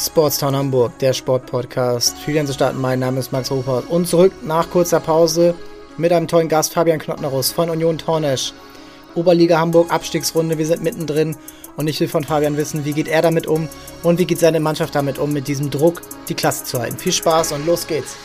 Sportstown Hamburg, der Sportpodcast. Für zu starten, mein Name ist Max Ruppert. Und zurück nach kurzer Pause mit einem tollen Gast, Fabian Knottnerus von Union Tornesch. Oberliga Hamburg, Abstiegsrunde, wir sind mittendrin. Und ich will von Fabian wissen, wie geht er damit um und wie geht seine Mannschaft damit um, mit diesem Druck die Klasse zu halten. Viel Spaß und los geht's.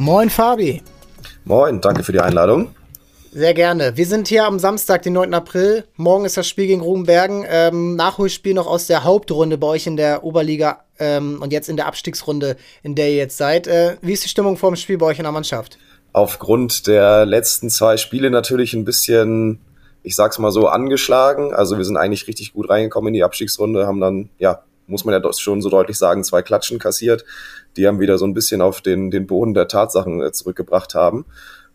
Moin Fabi. Moin, danke für die Einladung. Sehr gerne. Wir sind hier am Samstag, den 9. April. Morgen ist das Spiel gegen Rubenbergen. Ähm, Nachholspiel noch aus der Hauptrunde bei euch in der Oberliga ähm, und jetzt in der Abstiegsrunde, in der ihr jetzt seid. Äh, wie ist die Stimmung vor dem Spiel bei euch in der Mannschaft? Aufgrund der letzten zwei Spiele natürlich ein bisschen, ich sag's mal so, angeschlagen. Also wir sind eigentlich richtig gut reingekommen in die Abstiegsrunde, haben dann, ja, muss man ja schon so deutlich sagen, zwei Klatschen kassiert die haben wieder so ein bisschen auf den, den Boden der Tatsachen äh, zurückgebracht haben.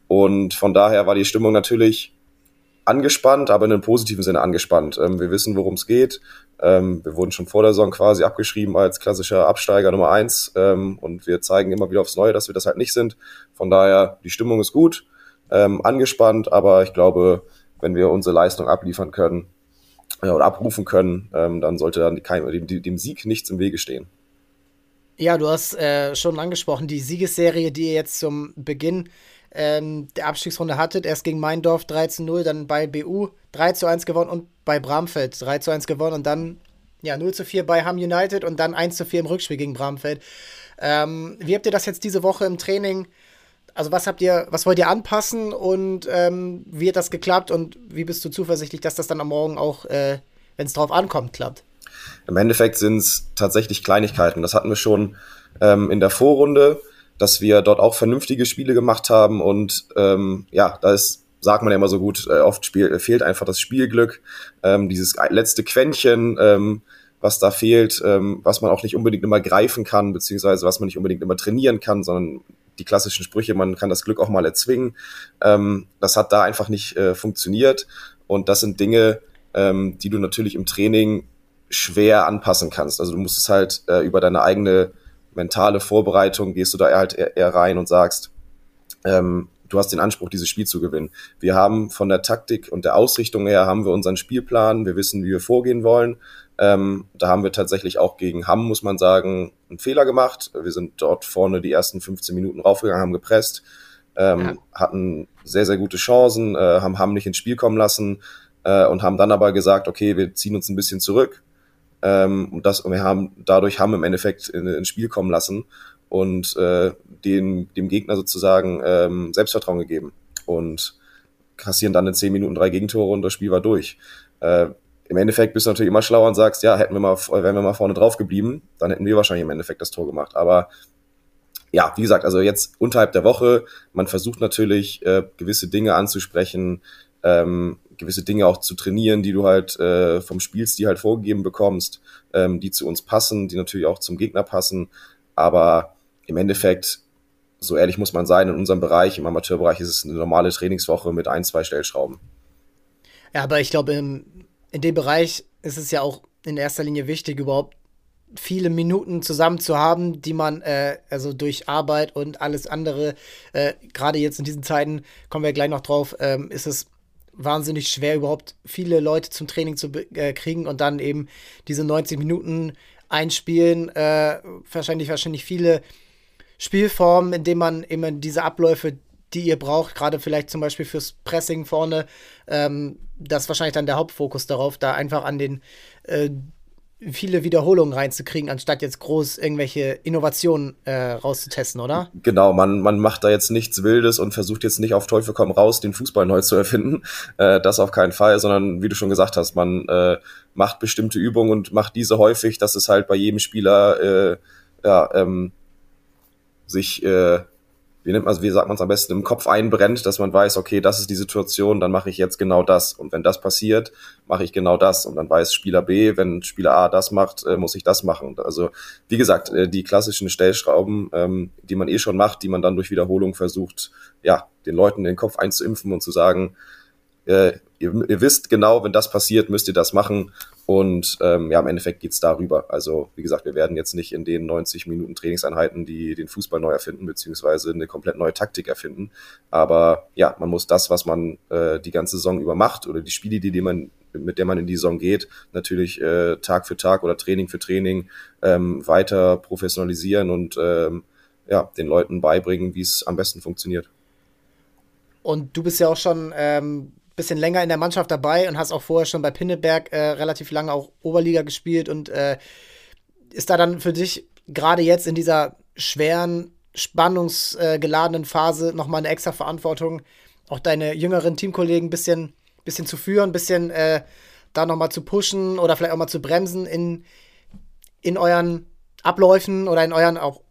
Und von daher war die Stimmung natürlich angespannt, aber in einem positiven Sinne angespannt. Ähm, wir wissen, worum es geht. Ähm, wir wurden schon vor der Saison quasi abgeschrieben als klassischer Absteiger Nummer eins ähm, und wir zeigen immer wieder aufs Neue, dass wir das halt nicht sind. Von daher, die Stimmung ist gut, ähm, angespannt, aber ich glaube, wenn wir unsere Leistung abliefern können äh, oder abrufen können, ähm, dann sollte dann kein, dem, dem Sieg nichts im Wege stehen. Ja, du hast äh, schon angesprochen, die Siegesserie, die ihr jetzt zum Beginn ähm, der Abstiegsrunde hattet. Erst gegen Meindorf 3 zu 0, dann bei BU 3 zu 1 gewonnen und bei Bramfeld 3 zu 1 gewonnen und dann ja, 0 zu 4 bei Ham United und dann 1 zu 4 im Rückspiel gegen Bramfeld. Ähm, wie habt ihr das jetzt diese Woche im Training? Also was habt ihr, was wollt ihr anpassen und ähm, wie hat das geklappt und wie bist du zuversichtlich, dass das dann am Morgen auch, äh, wenn es drauf ankommt, klappt? Im Endeffekt sind es tatsächlich Kleinigkeiten. Das hatten wir schon ähm, in der Vorrunde, dass wir dort auch vernünftige Spiele gemacht haben und ähm, ja, da ist sagt man ja immer so gut, äh, oft spiel, fehlt einfach das Spielglück, ähm, dieses letzte Quäntchen, ähm, was da fehlt, ähm, was man auch nicht unbedingt immer greifen kann, beziehungsweise was man nicht unbedingt immer trainieren kann, sondern die klassischen Sprüche, man kann das Glück auch mal erzwingen. Ähm, das hat da einfach nicht äh, funktioniert und das sind Dinge, ähm, die du natürlich im Training schwer anpassen kannst. Also du musst es halt äh, über deine eigene mentale Vorbereitung gehst du da halt eher, eher rein und sagst, ähm, du hast den Anspruch, dieses Spiel zu gewinnen. Wir haben von der Taktik und der Ausrichtung her haben wir unseren Spielplan, wir wissen, wie wir vorgehen wollen. Ähm, da haben wir tatsächlich auch gegen Hamm, muss man sagen, einen Fehler gemacht. Wir sind dort vorne die ersten 15 Minuten raufgegangen, haben gepresst, ähm, ja. hatten sehr, sehr gute Chancen, äh, haben Hamm nicht ins Spiel kommen lassen äh, und haben dann aber gesagt, okay, wir ziehen uns ein bisschen zurück, ähm, und das, und wir haben, dadurch haben im Endeffekt in, ins Spiel kommen lassen und äh, den, dem Gegner sozusagen ähm, Selbstvertrauen gegeben. Und kassieren dann in zehn Minuten drei Gegentore und das Spiel war durch. Äh, Im Endeffekt bist du natürlich immer schlauer und sagst, ja, hätten wir mal, wären wir mal vorne drauf geblieben, dann hätten wir wahrscheinlich im Endeffekt das Tor gemacht. Aber ja, wie gesagt, also jetzt unterhalb der Woche, man versucht natürlich äh, gewisse Dinge anzusprechen, ähm, gewisse Dinge auch zu trainieren, die du halt äh, vom Spielstil halt vorgegeben bekommst, ähm, die zu uns passen, die natürlich auch zum Gegner passen. Aber im Endeffekt, so ehrlich muss man sein, in unserem Bereich, im Amateurbereich, ist es eine normale Trainingswoche mit ein, zwei Stellschrauben. Ja, aber ich glaube, in, dem Bereich ist es ja auch in erster Linie wichtig, überhaupt viele Minuten zusammen zu haben, die man äh, also durch Arbeit und alles andere, äh, gerade jetzt in diesen Zeiten, kommen wir gleich noch drauf, ähm, ist es wahnsinnig schwer, überhaupt viele Leute zum Training zu äh, kriegen und dann eben diese 90 Minuten einspielen. Äh, wahrscheinlich, wahrscheinlich viele Spielformen, in denen man eben diese Abläufe, die ihr braucht, gerade vielleicht zum Beispiel fürs Pressing vorne, ähm, das ist wahrscheinlich dann der Hauptfokus darauf, da einfach an den äh, viele Wiederholungen reinzukriegen, anstatt jetzt groß irgendwelche Innovationen äh, rauszutesten, oder? Genau, man, man macht da jetzt nichts Wildes und versucht jetzt nicht auf Teufel komm raus, den Fußball neu zu erfinden. Äh, das auf keinen Fall, sondern wie du schon gesagt hast, man äh, macht bestimmte Übungen und macht diese häufig, dass es halt bei jedem Spieler äh, ja, ähm, sich äh, wie nennt man wie sagt man es am besten, im Kopf einbrennt, dass man weiß, okay, das ist die Situation, dann mache ich jetzt genau das. Und wenn das passiert, mache ich genau das. Und dann weiß Spieler B, wenn Spieler A das macht, äh, muss ich das machen. Also, wie gesagt, äh, die klassischen Stellschrauben, ähm, die man eh schon macht, die man dann durch Wiederholung versucht, ja, den Leuten den Kopf einzuimpfen und zu sagen, äh, ihr, ihr wisst genau, wenn das passiert, müsst ihr das machen. Und ähm, ja, im Endeffekt geht's darüber. Also, wie gesagt, wir werden jetzt nicht in den 90 Minuten Trainingseinheiten, die den Fußball neu erfinden, beziehungsweise eine komplett neue Taktik erfinden. Aber ja, man muss das, was man äh, die ganze Saison über macht oder die Spiele, die, die man, mit der man in die Saison geht, natürlich äh, Tag für Tag oder Training für Training ähm, weiter professionalisieren und ähm, ja, den Leuten beibringen, wie es am besten funktioniert. Und du bist ja auch schon ähm, bisschen länger in der Mannschaft dabei und hast auch vorher schon bei Pinneberg äh, relativ lange auch Oberliga gespielt und äh, ist da dann für dich gerade jetzt in dieser schweren, spannungsgeladenen Phase nochmal eine extra Verantwortung, auch deine jüngeren Teamkollegen ein bisschen, bisschen zu führen, ein bisschen äh, da nochmal zu pushen oder vielleicht auch mal zu bremsen in, in euren Abläufen oder in euren auch,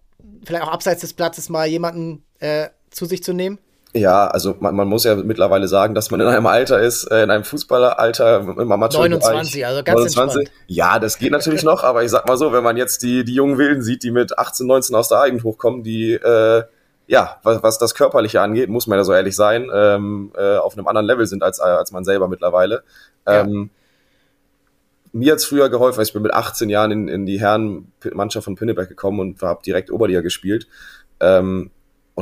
vielleicht auch abseits des Platzes mal jemanden äh, zu sich zu nehmen? Ja, also man, man muss ja mittlerweile sagen, dass man in einem Alter ist, äh, in einem Fußballeralter im Amateur 29, also ganz 29. Entspannt. Ja, das geht natürlich noch, aber ich sag mal so, wenn man jetzt die, die jungen Wilden sieht, die mit 18, 19 aus der Eigend hochkommen, die äh, ja, was, was das Körperliche angeht, muss man ja so ehrlich sein, ähm, äh, auf einem anderen Level sind als, als man selber mittlerweile. Ähm, ja. Mir hat's früher geholfen, ich bin mit 18 Jahren in, in die Herrenmannschaft von Pinneberg gekommen und habe direkt Oberliga gespielt. Ähm,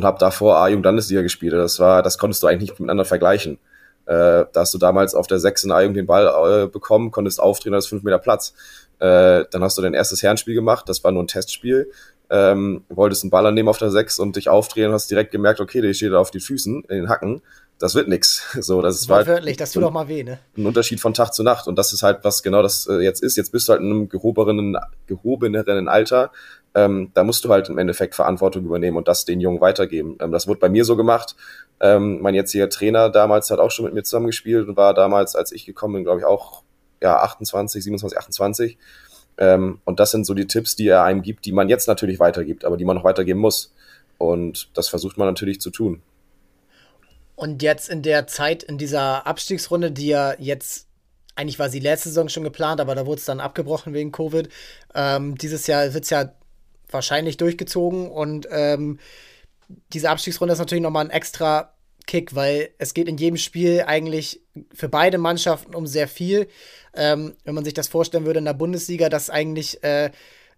und habe davor A-Jugend Landesliga gespielt. Das war, das konntest du eigentlich nicht miteinander vergleichen. Äh, da hast du damals auf der 6 in A-Jugend den Ball äh, bekommen, konntest aufdrehen, das 5 Meter Platz. Äh, dann hast du dein erstes Herrenspiel gemacht, das war nur ein Testspiel. Ähm, wolltest einen Ball annehmen auf der 6 und dich aufdrehen, hast direkt gemerkt, okay, der steht auf den Füßen, in den Hacken das wird nix. So, das ist halt wörtlich, das tut doch mal weh, ne? Ein Unterschied von Tag zu Nacht und das ist halt was genau das äh, jetzt ist. Jetzt bist du halt in einem gehobeneren, gehobeneren Alter. Ähm, da musst du halt im Endeffekt Verantwortung übernehmen und das den Jungen weitergeben. Ähm, das wurde bei mir so gemacht. Ähm, mein jetziger Trainer damals hat auch schon mit mir zusammengespielt und war damals, als ich gekommen bin, glaube ich auch ja 28, 27, 28. Ähm, und das sind so die Tipps, die er einem gibt, die man jetzt natürlich weitergibt, aber die man noch weitergeben muss. Und das versucht man natürlich zu tun. Und jetzt in der Zeit, in dieser Abstiegsrunde, die ja jetzt, eigentlich war sie letzte Saison schon geplant, aber da wurde es dann abgebrochen wegen Covid. Ähm, dieses Jahr wird es ja wahrscheinlich durchgezogen und ähm, diese Abstiegsrunde ist natürlich nochmal ein extra Kick, weil es geht in jedem Spiel eigentlich für beide Mannschaften um sehr viel. Ähm, wenn man sich das vorstellen würde in der Bundesliga, dass eigentlich äh,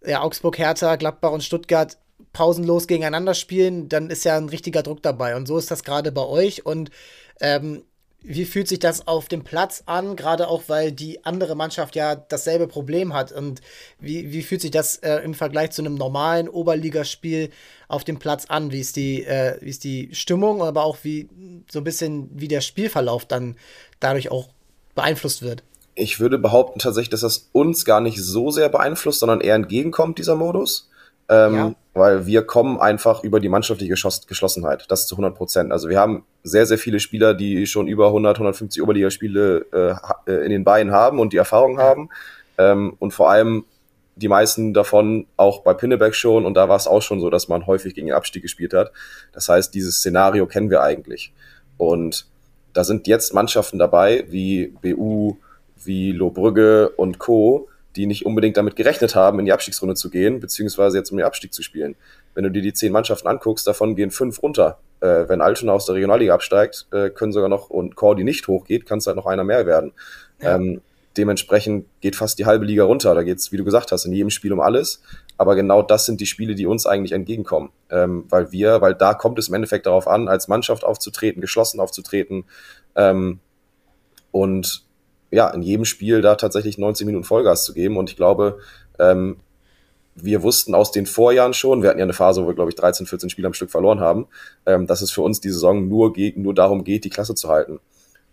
ja, Augsburg, Hertha, Gladbach und Stuttgart pausenlos gegeneinander spielen, dann ist ja ein richtiger Druck dabei. Und so ist das gerade bei euch. Und ähm, wie fühlt sich das auf dem Platz an? Gerade auch, weil die andere Mannschaft ja dasselbe Problem hat. Und wie, wie fühlt sich das äh, im Vergleich zu einem normalen Oberligaspiel auf dem Platz an? Wie ist die, äh, wie ist die Stimmung, aber auch wie so ein bisschen wie der Spielverlauf dann dadurch auch beeinflusst wird? Ich würde behaupten tatsächlich, dass das uns gar nicht so sehr beeinflusst, sondern eher entgegenkommt, dieser Modus. Ähm, ja. Weil wir kommen einfach über die mannschaftliche Geschlossenheit. Das zu 100 Prozent. Also wir haben sehr, sehr viele Spieler, die schon über 100, 150 Oberligaspiele äh, äh, in den Beinen haben und die Erfahrung haben. Ähm, und vor allem die meisten davon auch bei Pinneberg schon. Und da war es auch schon so, dass man häufig gegen den Abstieg gespielt hat. Das heißt, dieses Szenario kennen wir eigentlich. Und da sind jetzt Mannschaften dabei, wie BU, wie Lohbrügge und Co., die nicht unbedingt damit gerechnet haben, in die Abstiegsrunde zu gehen, beziehungsweise jetzt um den Abstieg zu spielen. Wenn du dir die zehn Mannschaften anguckst, davon gehen fünf runter. Äh, wenn Altona aus der Regionalliga absteigt, äh, können sogar noch, und Cordy nicht hochgeht, kann es halt noch einer mehr werden. Ja. Ähm, dementsprechend geht fast die halbe Liga runter. Da geht's, wie du gesagt hast, in jedem Spiel um alles. Aber genau das sind die Spiele, die uns eigentlich entgegenkommen. Ähm, weil wir, weil da kommt es im Endeffekt darauf an, als Mannschaft aufzutreten, geschlossen aufzutreten. Ähm, und ja, in jedem Spiel da tatsächlich 90 Minuten Vollgas zu geben. Und ich glaube, ähm, wir wussten aus den Vorjahren schon, wir hatten ja eine Phase, wo wir, glaube ich, 13, 14 Spiele am Stück verloren haben, ähm, dass es für uns die Saison nur, geht, nur darum geht, die Klasse zu halten.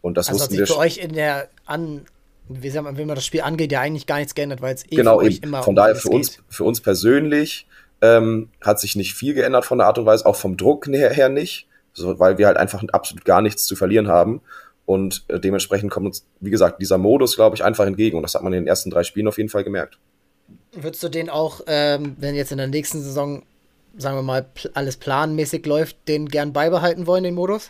Und das also wussten wir für euch in der an wie sagt man, wenn man das Spiel angeht, ja eigentlich gar nichts geändert, weil es eh genau, euch immer Von daher für uns, für uns persönlich ähm, hat sich nicht viel geändert von der Art und Weise, auch vom Druck her, her nicht, so, weil wir halt einfach absolut gar nichts zu verlieren haben. Und äh, dementsprechend kommt uns, wie gesagt, dieser Modus, glaube ich, einfach entgegen. Und das hat man in den ersten drei Spielen auf jeden Fall gemerkt. Würdest du den auch, ähm, wenn jetzt in der nächsten Saison, sagen wir mal, alles planmäßig läuft, den gern beibehalten wollen, den Modus?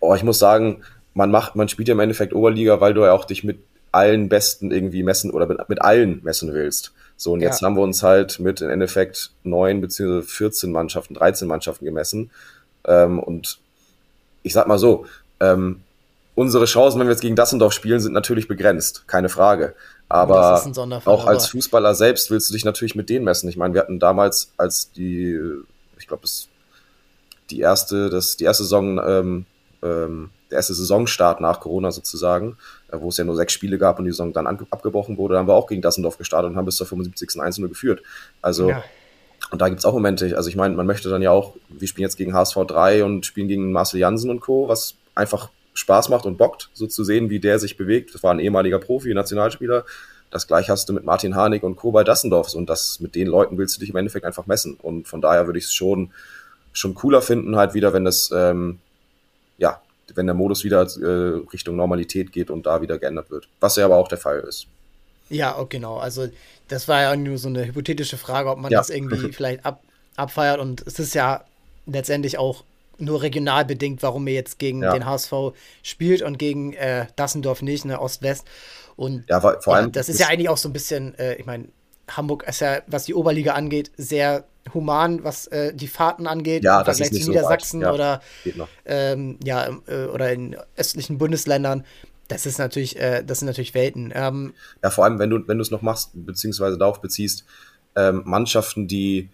Oh, ich muss sagen, man macht, man spielt ja im Endeffekt Oberliga, weil du ja auch dich mit allen Besten irgendwie messen oder mit, mit allen messen willst. So, und jetzt ja. haben wir uns halt mit im Endeffekt neun beziehungsweise 14 Mannschaften, 13 Mannschaften gemessen. Ähm, und ich sag mal so, ähm, unsere Chancen, wenn wir jetzt gegen Dassendorf spielen, sind natürlich begrenzt, keine Frage. Aber auch als Fußballer selbst willst du dich natürlich mit denen messen. Ich meine, wir hatten damals, als die, ich glaube, die erste, das, die erste Saison, ähm, ähm, der erste Saisonstart nach Corona sozusagen, äh, wo es ja nur sechs Spiele gab und die Saison dann abgebrochen wurde, da haben wir auch gegen Dassendorf gestartet und haben bis zur 75. 1 geführt. Also, ja. und da gibt es auch Momente, also ich meine, man möchte dann ja auch, wir spielen jetzt gegen HSV 3 und spielen gegen Marcel Jansen und Co., was einfach Spaß macht und bockt, so zu sehen, wie der sich bewegt. Das war ein ehemaliger Profi, Nationalspieler. Das gleiche hast du mit Martin Harnik und Co. bei Dassendorf. Und das mit den Leuten willst du dich im Endeffekt einfach messen. Und von daher würde ich es schon, schon cooler finden, halt wieder, wenn das, ähm, ja, wenn der Modus wieder äh, Richtung Normalität geht und da wieder geändert wird. Was ja aber auch der Fall ist. Ja, genau. Also das war ja nur so eine hypothetische Frage, ob man ja. das irgendwie vielleicht ab, abfeiert. Und es ist ja letztendlich auch nur regional bedingt, warum ihr jetzt gegen ja. den HSV spielt und gegen äh, Dassendorf nicht, ne, Ost-West. Und ja, vor allem, ja, das ist ja eigentlich auch so ein bisschen, äh, ich meine, Hamburg ist ja, was die Oberliga angeht, sehr human, was äh, die Fahrten angeht, ja, im Vergleich zu Niedersachsen so ja, oder ähm, ja, äh, oder in östlichen Bundesländern. Das ist natürlich, äh, das sind natürlich Welten. Ähm, ja, vor allem, wenn du, wenn du es noch machst, beziehungsweise darauf beziehst, ähm, Mannschaften, die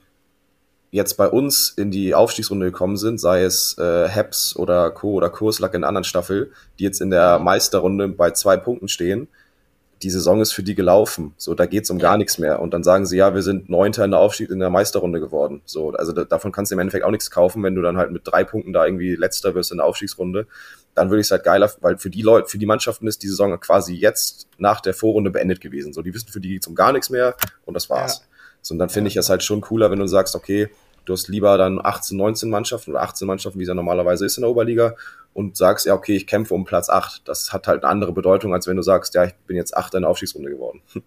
jetzt bei uns in die Aufstiegsrunde gekommen sind, sei es äh, Heps oder Co. oder Kurslack in der anderen Staffel, die jetzt in der Meisterrunde bei zwei Punkten stehen, die Saison ist für die gelaufen. So, da geht's um gar nichts mehr. Und dann sagen sie, ja, wir sind Neunter in der Aufstieg in der Meisterrunde geworden. So, also da, davon kannst du im Endeffekt auch nichts kaufen, wenn du dann halt mit drei Punkten da irgendwie letzter wirst in der Aufstiegsrunde. Dann würde ich es halt geiler, weil für die Leute, für die Mannschaften ist die Saison quasi jetzt nach der Vorrunde beendet gewesen. So, die wissen, für die geht's um gar nichts mehr und das war's. Ja. So, und dann finde ich es halt schon cooler, wenn du sagst, okay, Du hast lieber dann 18, 19 Mannschaften oder 18 Mannschaften, wie es ja normalerweise ist in der Oberliga, und sagst, ja, okay, ich kämpfe um Platz 8. Das hat halt eine andere Bedeutung, als wenn du sagst, ja, ich bin jetzt 8 in der Aufstiegsrunde geworden.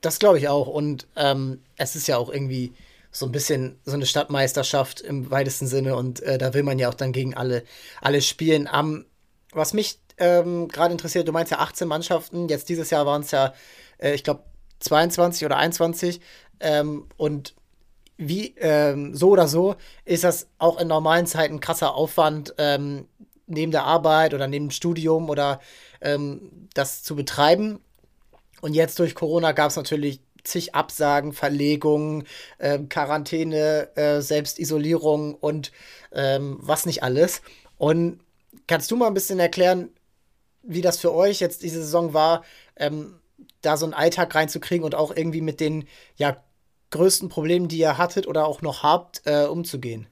Das glaube ich auch. Und ähm, es ist ja auch irgendwie so ein bisschen so eine Stadtmeisterschaft im weitesten Sinne und äh, da will man ja auch dann gegen alle, alle spielen. Um, was mich ähm, gerade interessiert, du meinst ja 18 Mannschaften, jetzt dieses Jahr waren es ja, äh, ich glaube, 22 oder 21 ähm, und wie ähm, so oder so ist das auch in normalen Zeiten ein krasser Aufwand, ähm, neben der Arbeit oder neben dem Studium oder ähm, das zu betreiben. Und jetzt durch Corona gab es natürlich zig Absagen, Verlegungen, äh, Quarantäne, äh, Selbstisolierung und ähm, was nicht alles. Und kannst du mal ein bisschen erklären, wie das für euch jetzt diese Saison war, ähm, da so einen Alltag reinzukriegen und auch irgendwie mit den ja, größten Problemen, die ihr hattet oder auch noch habt, äh, umzugehen?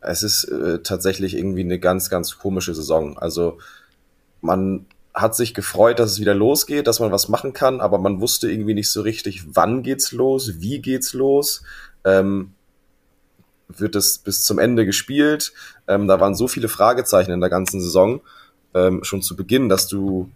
Es ist äh, tatsächlich irgendwie eine ganz, ganz komische Saison. Also man hat sich gefreut, dass es wieder losgeht, dass man was machen kann, aber man wusste irgendwie nicht so richtig, wann geht's los, wie geht's los. Ähm, wird es bis zum Ende gespielt? Ähm, da waren so viele Fragezeichen in der ganzen Saison ähm, schon zu Beginn, dass du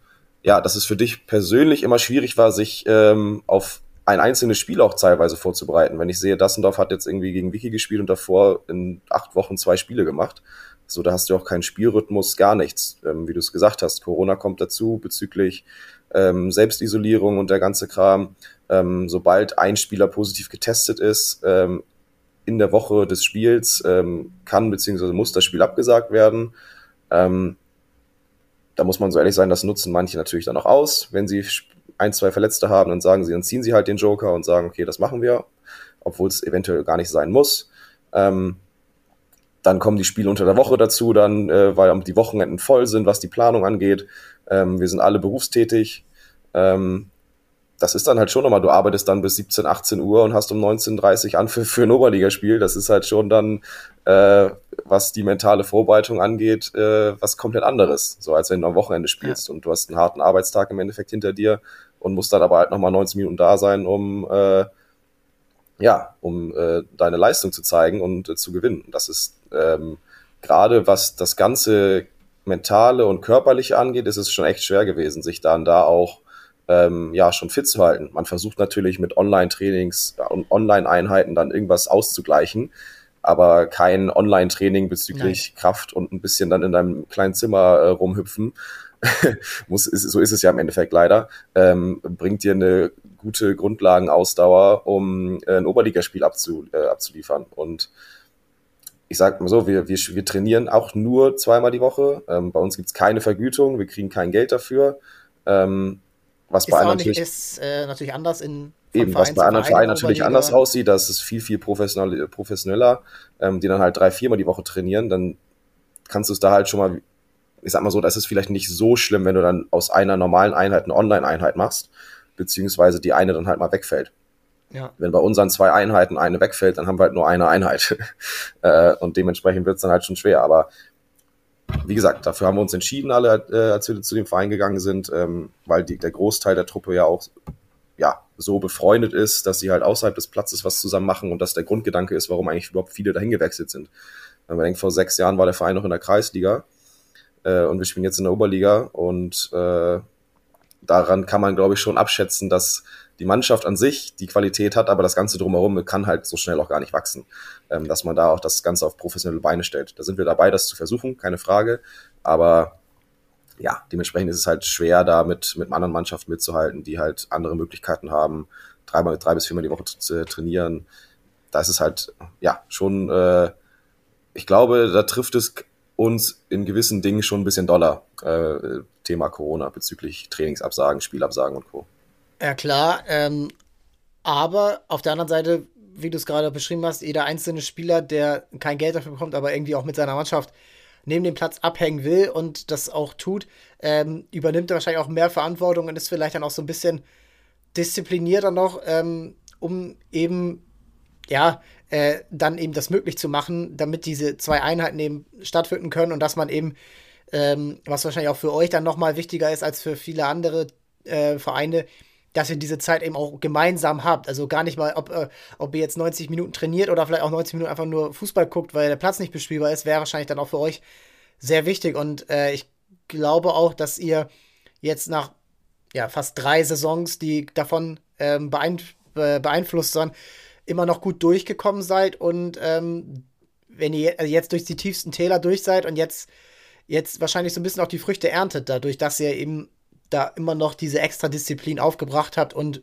ja, dass es für dich persönlich immer schwierig war, sich ähm, auf ein einzelnes Spiel auch teilweise vorzubereiten. Wenn ich sehe, Dassendorf hat jetzt irgendwie gegen Wiki gespielt und davor in acht Wochen zwei Spiele gemacht. So, da hast du auch keinen Spielrhythmus, gar nichts. Ähm, wie du es gesagt hast, Corona kommt dazu bezüglich ähm, Selbstisolierung und der ganze Kram. Ähm, sobald ein Spieler positiv getestet ist, ähm, in der Woche des Spiels ähm, kann bzw. muss das Spiel abgesagt werden. Ähm, da muss man so ehrlich sein, das nutzen manche natürlich dann auch aus, wenn sie ein, zwei Verletzte haben, dann sagen sie, dann ziehen sie halt den Joker und sagen, okay, das machen wir, obwohl es eventuell gar nicht sein muss. Ähm, dann kommen die Spiele unter der Woche dazu, dann, äh, weil die Wochenenden voll sind, was die Planung angeht. Ähm, wir sind alle berufstätig. Ähm, das ist dann halt schon nochmal, du arbeitest dann bis 17, 18 Uhr und hast um 19.30 an für, für ein Oberligaspiel. Das ist halt schon dann, äh, was die mentale Vorbereitung angeht, äh, was komplett anderes. So als wenn du am Wochenende spielst ja. und du hast einen harten Arbeitstag im Endeffekt hinter dir und musst dann aber halt nochmal 90 Minuten da sein, um äh, ja, um äh, deine Leistung zu zeigen und äh, zu gewinnen. Das ist ähm, gerade was das ganze mentale und körperliche angeht, ist es schon echt schwer gewesen, sich dann da auch ähm, ja schon fit zu halten. Man versucht natürlich mit Online-Trainings und Online-Einheiten dann irgendwas auszugleichen, aber kein Online-Training bezüglich Nein. Kraft und ein bisschen dann in deinem kleinen Zimmer äh, rumhüpfen muss, ist, so ist es ja im Endeffekt leider, ähm, bringt dir eine gute Grundlagenausdauer, um äh, ein Oberligaspiel abzu, äh, abzuliefern. Und ich sag mal so, wir, wir, wir trainieren auch nur zweimal die Woche. Ähm, bei uns gibt's keine Vergütung, wir kriegen kein Geld dafür. Ähm, was ist bei anderen natürlich, ist äh, natürlich anders in eben, was bei anderen Vereinen natürlich anders aussieht, das ist viel, viel professionell, professioneller, ähm, die dann halt drei, viermal die Woche trainieren, dann kannst du es da halt schon mal, ich sag mal so, das ist vielleicht nicht so schlimm, wenn du dann aus einer normalen Einheit eine Online-Einheit machst, beziehungsweise die eine dann halt mal wegfällt. Ja. Wenn bei unseren zwei Einheiten eine wegfällt, dann haben wir halt nur eine Einheit. Äh, und dementsprechend wird es dann halt schon schwer. Aber wie gesagt, dafür haben wir uns entschieden, alle, äh, als wir zu dem Verein gegangen sind, ähm, weil die, der Großteil der Truppe ja auch ja, so befreundet ist, dass sie halt außerhalb des Platzes was zusammen machen und das der Grundgedanke ist, warum eigentlich überhaupt viele dahin gewechselt sind. Wenn man denkt, vor sechs Jahren war der Verein noch in der Kreisliga äh, und wir spielen jetzt in der Oberliga und äh, daran kann man, glaube ich, schon abschätzen, dass die Mannschaft an sich die Qualität hat, aber das Ganze drumherum kann halt so schnell auch gar nicht wachsen, ähm, dass man da auch das Ganze auf professionelle Beine stellt. Da sind wir dabei, das zu versuchen, keine Frage. Aber ja, dementsprechend ist es halt schwer, da mit, mit anderen Mannschaften mitzuhalten, die halt andere Möglichkeiten haben, dreimal, drei bis viermal die Woche zu trainieren. Da ist es halt, ja, schon, äh, ich glaube, da trifft es uns in gewissen Dingen schon ein bisschen doller, äh, Thema Corona bezüglich Trainingsabsagen, Spielabsagen und Co. Ja, klar. Ähm, aber auf der anderen Seite, wie du es gerade beschrieben hast, jeder einzelne Spieler, der kein Geld dafür bekommt, aber irgendwie auch mit seiner Mannschaft neben dem Platz abhängen will und das auch tut, ähm, übernimmt er wahrscheinlich auch mehr Verantwortung und ist vielleicht dann auch so ein bisschen disziplinierter noch, ähm, um eben, ja, äh, dann eben das möglich zu machen, damit diese zwei Einheiten eben stattfinden können und dass man eben, ähm, was wahrscheinlich auch für euch dann nochmal wichtiger ist als für viele andere äh, Vereine, dass ihr diese Zeit eben auch gemeinsam habt. Also gar nicht mal, ob, äh, ob ihr jetzt 90 Minuten trainiert oder vielleicht auch 90 Minuten einfach nur Fußball guckt, weil der Platz nicht bespielbar ist, wäre wahrscheinlich dann auch für euch sehr wichtig. Und äh, ich glaube auch, dass ihr jetzt nach ja, fast drei Saisons, die davon ähm, beein beeinflusst waren, immer noch gut durchgekommen seid und ähm, wenn ihr also jetzt durch die tiefsten Täler durch seid und jetzt, jetzt wahrscheinlich so ein bisschen auch die Früchte erntet, dadurch, dass ihr eben da immer noch diese extra Disziplin aufgebracht habt und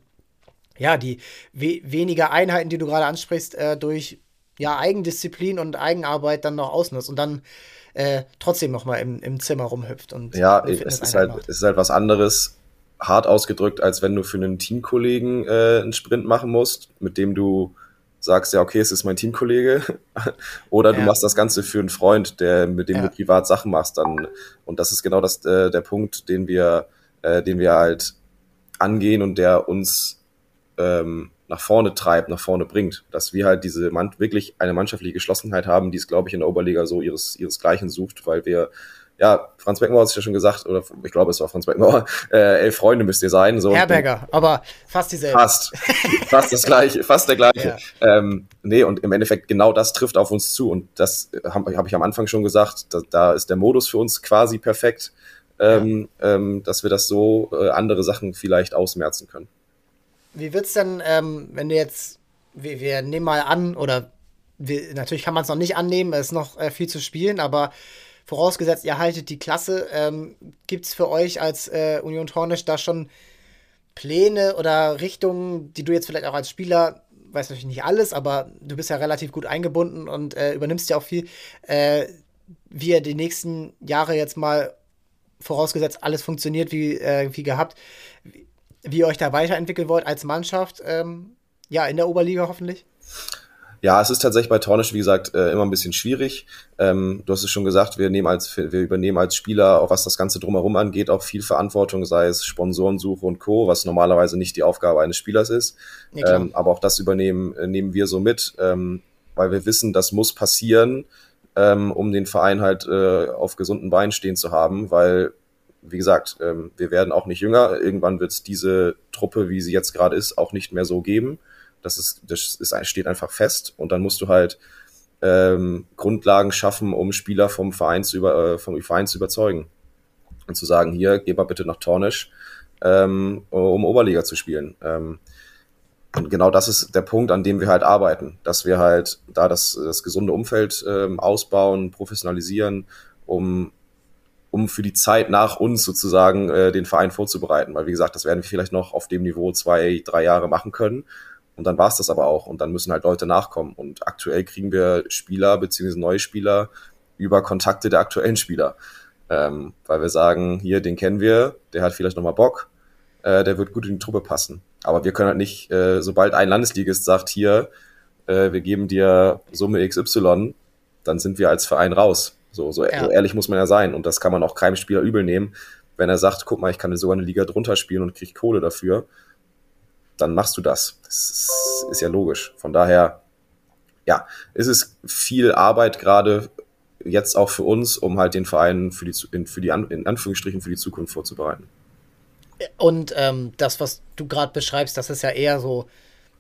ja, die we weniger Einheiten, die du gerade ansprichst, äh, durch ja, Eigendisziplin und Eigenarbeit dann noch ausnutzt und dann äh, trotzdem noch mal im, im Zimmer rumhüpft. Und ja, es ist, halt, es ist halt was anderes, hart ausgedrückt, als wenn du für einen Teamkollegen äh, einen Sprint machen musst, mit dem du sagst, ja, okay, es ist mein Teamkollege. Oder du ja. machst das Ganze für einen Freund, der, mit dem ja. du privat Sachen machst. Dann, und das ist genau das, äh, der Punkt, den wir äh, den wir halt angehen und der uns ähm, nach vorne treibt, nach vorne bringt. Dass wir halt diese Mann wirklich eine mannschaftliche Geschlossenheit haben, die es, glaube ich, in der Oberliga so ihres, ihresgleichen sucht, weil wir ja, Franz Beckenbauer hat es ja schon gesagt, oder ich glaube, es war Franz Beckenbauer, äh, elf Freunde müsst ihr sein. So Herberger, aber fast dieselbe. Fast, fast das gleiche, fast der gleiche. Ja. Ähm, nee, und im Endeffekt genau das trifft auf uns zu und das habe hab ich am Anfang schon gesagt, da, da ist der Modus für uns quasi perfekt ähm, ähm, dass wir das so äh, andere Sachen vielleicht ausmerzen können. Wie wird's denn, ähm, wenn du jetzt, wir, wir, nehmen mal an, oder wir, natürlich kann man es noch nicht annehmen, es ist noch äh, viel zu spielen, aber vorausgesetzt, ihr haltet die Klasse, ähm, gibt es für euch als äh, Union Tornisch da schon Pläne oder Richtungen, die du jetzt vielleicht auch als Spieler, weiß natürlich nicht alles, aber du bist ja relativ gut eingebunden und äh, übernimmst ja auch viel, äh, wie ihr die nächsten Jahre jetzt mal vorausgesetzt alles funktioniert wie, äh, wie gehabt, wie, wie ihr euch da weiterentwickeln wollt als Mannschaft, ähm, ja, in der Oberliga hoffentlich? Ja, es ist tatsächlich bei Tornisch, wie gesagt, äh, immer ein bisschen schwierig. Ähm, du hast es schon gesagt, wir, nehmen als, wir übernehmen als Spieler, auch was das Ganze drumherum angeht, auch viel Verantwortung, sei es Sponsorensuche und Co., was normalerweise nicht die Aufgabe eines Spielers ist. Ja, ähm, aber auch das übernehmen, äh, nehmen wir so mit, ähm, weil wir wissen, das muss passieren, ähm, um den Verein halt äh, auf gesunden Beinen stehen zu haben, weil, wie gesagt, ähm, wir werden auch nicht jünger. Irgendwann wird es diese Truppe, wie sie jetzt gerade ist, auch nicht mehr so geben. Das ist, das ist, steht einfach fest und dann musst du halt ähm, Grundlagen schaffen, um Spieler vom Verein zu über, äh, vom Verein zu überzeugen und zu sagen, hier, geh mal bitte nach Tornisch, ähm, um Oberliga zu spielen. Ähm, und genau das ist der Punkt, an dem wir halt arbeiten, dass wir halt da das, das gesunde Umfeld ähm, ausbauen, professionalisieren, um, um für die Zeit nach uns sozusagen äh, den Verein vorzubereiten. Weil wie gesagt, das werden wir vielleicht noch auf dem Niveau zwei, drei Jahre machen können. Und dann war es das aber auch. Und dann müssen halt Leute nachkommen. Und aktuell kriegen wir Spieler beziehungsweise neue Spieler über Kontakte der aktuellen Spieler. Ähm, weil wir sagen, hier, den kennen wir, der hat vielleicht nochmal Bock, äh, der wird gut in die Truppe passen. Aber wir können halt nicht, äh, sobald ein Landesligist sagt, hier, äh, wir geben dir Summe XY, dann sind wir als Verein raus. So, so, ja. so ehrlich muss man ja sein. Und das kann man auch keinem Spieler übel nehmen. Wenn er sagt, guck mal, ich kann sogar eine Liga drunter spielen und krieg Kohle dafür, dann machst du das. Das ist, ist ja logisch. Von daher, ja, ist es viel Arbeit gerade jetzt auch für uns, um halt den Verein für die, für die in Anführungsstrichen für die Zukunft vorzubereiten. Und ähm, das, was du gerade beschreibst, das ist ja eher so,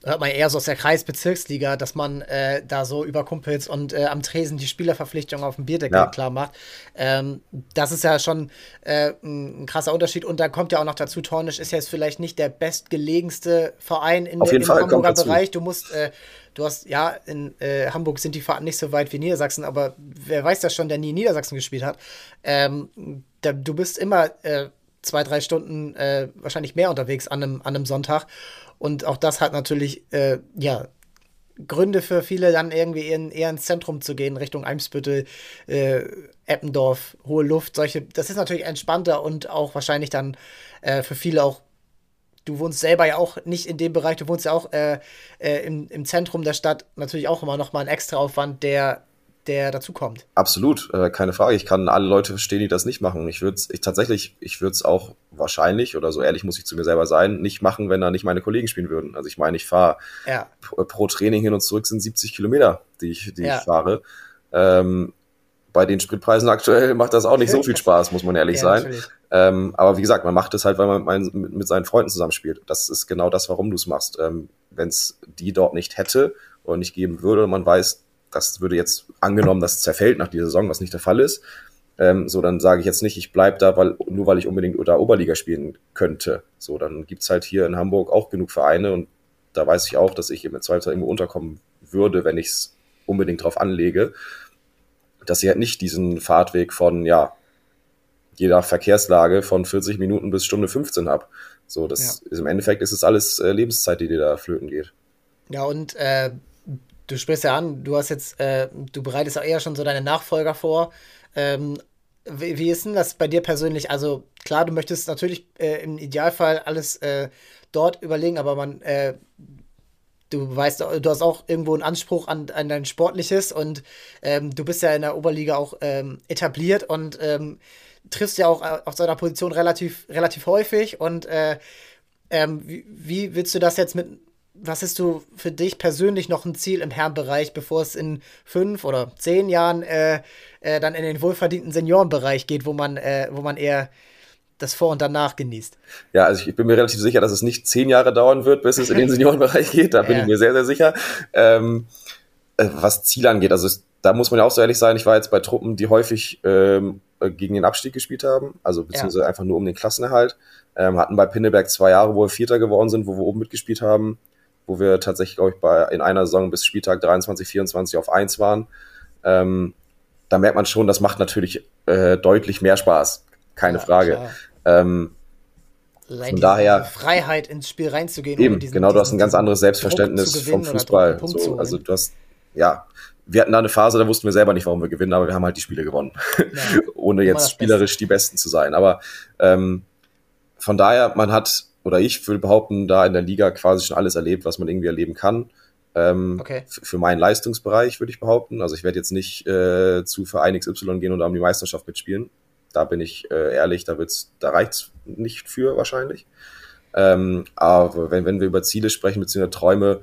hört man eher so aus der Kreisbezirksliga, dass man äh, da so über Kumpels und äh, am Tresen die Spielerverpflichtung auf dem Bierdeckel ja. klar macht. Ähm, das ist ja schon äh, ein, krasser Unterschied. Und da kommt ja auch noch dazu, Tornisch ist jetzt vielleicht nicht der bestgelegenste Verein in der, im Fall, Hamburger Bereich. Du musst, äh, du hast, ja, in äh, Hamburg sind die Fahrten nicht so weit wie Niedersachsen, aber wer weiß das schon, der nie in Niedersachsen gespielt hat. Ähm, da, du bist immer äh, zwei, drei Stunden wahrscheinlich mehr unterwegs an einem, an einem Sonntag. Und auch das hat natürlich, äh, ja, Gründe für viele, dann irgendwie in, eher ins Zentrum zu gehen, Richtung Eimsbüttel, äh, Eppendorf, hohe Luft, solche. Das ist natürlich entspannter und auch wahrscheinlich dann äh, für viele auch. Du wohnst selber ja auch nicht in dem Bereich, du wohnst ja auch äh, äh im, im Zentrum der Stadt, natürlich auch immer noch mal ein extra Aufwand, der der dazu kommt. Absolut, äh, keine Frage. Ich kann alle Leute verstehen, die das nicht machen. Ich würde es ich, tatsächlich, ich würde es auch wahrscheinlich, oder so ehrlich muss ich zu mir selber sein, nicht machen, wenn da nicht meine Kollegen spielen würden. Also ich meine, ich fahre ja. pro Training hin und zurück sind 70 Kilometer, die ich, die ja. ich fahre. Ähm, bei den Spritpreisen aktuell macht das auch nicht so viel Spaß, muss man ehrlich ja, sein. Ähm, aber wie gesagt, man macht es halt, weil man mein, mit, mit, seinen Freunden zusammenspielt. Das ist genau das, warum du es machst. Ähm, Wenn es die dort nicht hätte oder nicht geben würde, man weiß, das würde jetzt angenommen, das zerfällt nach dieser Saison, was nicht der Fall ist. Ähm, so, dann sage ich jetzt nicht, ich bleibe da, weil, nur weil ich unbedingt oder Oberliga spielen könnte. So, dann gibt's halt hier in Hamburg auch genug Vereine und da weiß ich auch, dass ich im Zweifel irgendwo unterkommen würde, wenn ich es unbedingt drauf anlege, dass ich halt nicht diesen Fahrtweg von, ja, jeder Verkehrslage von 40 Minuten bis Stunde 15 habe. So, das ja. ist im Endeffekt ist es alles äh, Lebenszeit, die dir da flöten geht. Ja, und äh, du sprichst ja an, du hast jetzt, äh, du bereitest auch eher schon so deine Nachfolger vor. Ähm, wie, wie, ist denn das bei dir persönlich? Also klar, du möchtest natürlich äh, im Idealfall alles äh, dort überlegen, aber man, äh, du weißt, du hast auch irgendwo einen Anspruch an, an dein Sportliches und ähm, du bist ja in der Oberliga auch ähm, etabliert und ähm, triffst ja auch äh, auf seiner Position relativ, relativ häufig und äh, ähm, wie, wie willst du das jetzt mit was ist du für dich persönlich noch ein Ziel im Herrenbereich, bevor es in fünf oder zehn Jahren äh, äh, dann in den wohlverdienten Seniorenbereich geht, wo man, äh, wo man eher das Vor- und Danach genießt? Ja, also ich bin mir relativ sicher, dass es nicht zehn Jahre dauern wird, bis es in den Seniorenbereich geht. Da bin ja. ich mir sehr, sehr sicher. Ähm, äh, was Ziel angeht, also da muss man ja auch so ehrlich sein, ich war jetzt bei Truppen, die häufig ähm, gegen den Abstieg gespielt haben, also beziehungsweise ja. einfach nur um den Klassenerhalt. Ähm, hatten bei Pinneberg zwei Jahre, wo wir Vierter geworden sind, wo wir oben mitgespielt haben wo wir tatsächlich, glaube ich, bei, in einer Saison bis Spieltag 23, 24 auf 1 waren. Ähm, da merkt man schon, das macht natürlich äh, deutlich mehr Spaß. Keine ja, Frage. Ähm, von daher Freiheit ins Spiel reinzugehen. Eben, diesen, genau, du hast ein ganz anderes Selbstverständnis vom Fußball. So, also du hast, ja, wir hatten da eine Phase, da wussten wir selber nicht, warum wir gewinnen, aber wir haben halt die Spiele gewonnen. Ja, Ohne jetzt spielerisch Beste. die Besten zu sein. Aber ähm, von daher, man hat oder ich würde behaupten, da in der Liga quasi schon alles erlebt, was man irgendwie erleben kann. Ähm, okay. Für meinen Leistungsbereich würde ich behaupten. Also ich werde jetzt nicht äh, zu Verein XY gehen und um die Meisterschaft mitspielen. Da bin ich äh, ehrlich, da wird's, da reicht's nicht für wahrscheinlich. Ähm, aber wenn, wenn wir über Ziele sprechen, beziehungsweise Träume,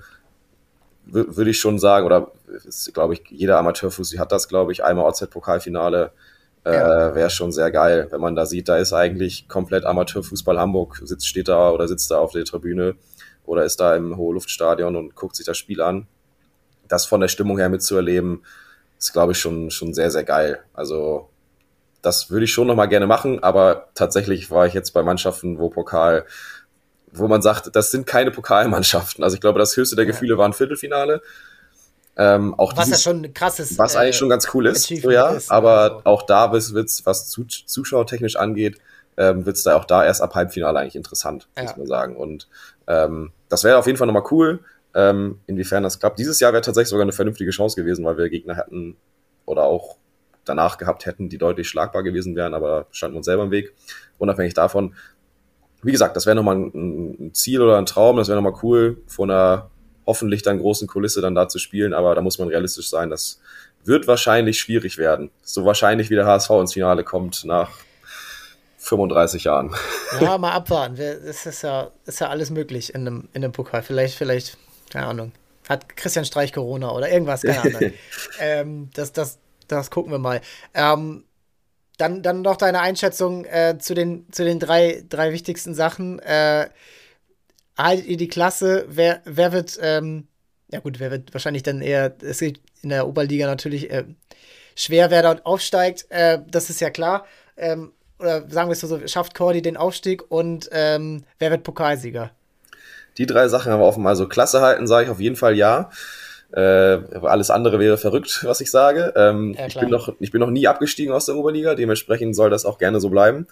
würde ich schon sagen, oder glaube ich, jeder Amateurfußball hat das, glaube ich, einmal OZ-Pokalfinale, äh, wäre schon sehr geil, wenn man da sieht, da ist eigentlich komplett Amateurfußball Hamburg, sitzt, steht da oder sitzt da auf der Tribüne oder ist da im Hohe Luftstadion und guckt sich das Spiel an. Das von der Stimmung her mitzuerleben, ist, glaube ich, schon, schon sehr, sehr geil. Also, das würde ich schon nochmal gerne machen, aber tatsächlich war ich jetzt bei Mannschaften, wo Pokal, wo man sagt, das sind keine Pokalmannschaften. Also ich glaube, das höchste der Gefühle war ein Viertelfinale. Ähm, auch was dieses, ja schon krass ist. Was äh, eigentlich schon ganz cool ist, so, ja. Ist, aber also. auch da wird's, was zu, zuschauertechnisch angeht, ähm, wird's da auch da erst ab Halbfinale eigentlich interessant, ja. muss man sagen. Und ähm, das wäre auf jeden Fall nochmal cool. Äh, ähm, inwiefern das klappt. Dieses Jahr wäre tatsächlich sogar eine vernünftige Chance gewesen, weil wir Gegner hätten oder auch danach gehabt hätten, die deutlich schlagbar gewesen wären, aber standen uns selber im Weg. Unabhängig davon, wie gesagt, das wäre nochmal ein, Ziel oder ein Traum, das wäre nochmal cool, vor einer hoffentlich dann großen Kulisse dann da zu spielen, aber da muss man realistisch sein, das wird wahrscheinlich schwierig werden. So wahrscheinlich wie der HSV ins Finale kommt nach 35 Jahren. Ja, mal abwarten. Es ist ja, ist ja alles möglich in einem, in einem Pokal. Vielleicht, vielleicht, keine Ahnung. Hat Christian Streich Corona oder irgendwas, keine Ahnung. ähm, das, das, das gucken wir mal. Ähm, dann, dann noch deine Einschätzung äh, zu den, zu den drei, drei wichtigsten Sachen. Äh, haltet ihr die Klasse? Wer, wer wird, ähm, ja gut, wer wird wahrscheinlich dann eher, es geht in der Oberliga natürlich äh, schwer, wer dort aufsteigt, äh, das ist ja klar. Ähm, oder sagen wir es so, schafft Cordy den Aufstieg und ähm, wer wird Pokalsieger? Die drei Sachen haben wir offen. Also Klasse halten, sage ich auf jeden Fall ja. Äh, alles andere wäre verrückt, was ich sage. Ähm, ja, ich, bin noch, ich bin noch nie abgestiegen aus der Oberliga, dementsprechend soll das auch gerne so bleiben.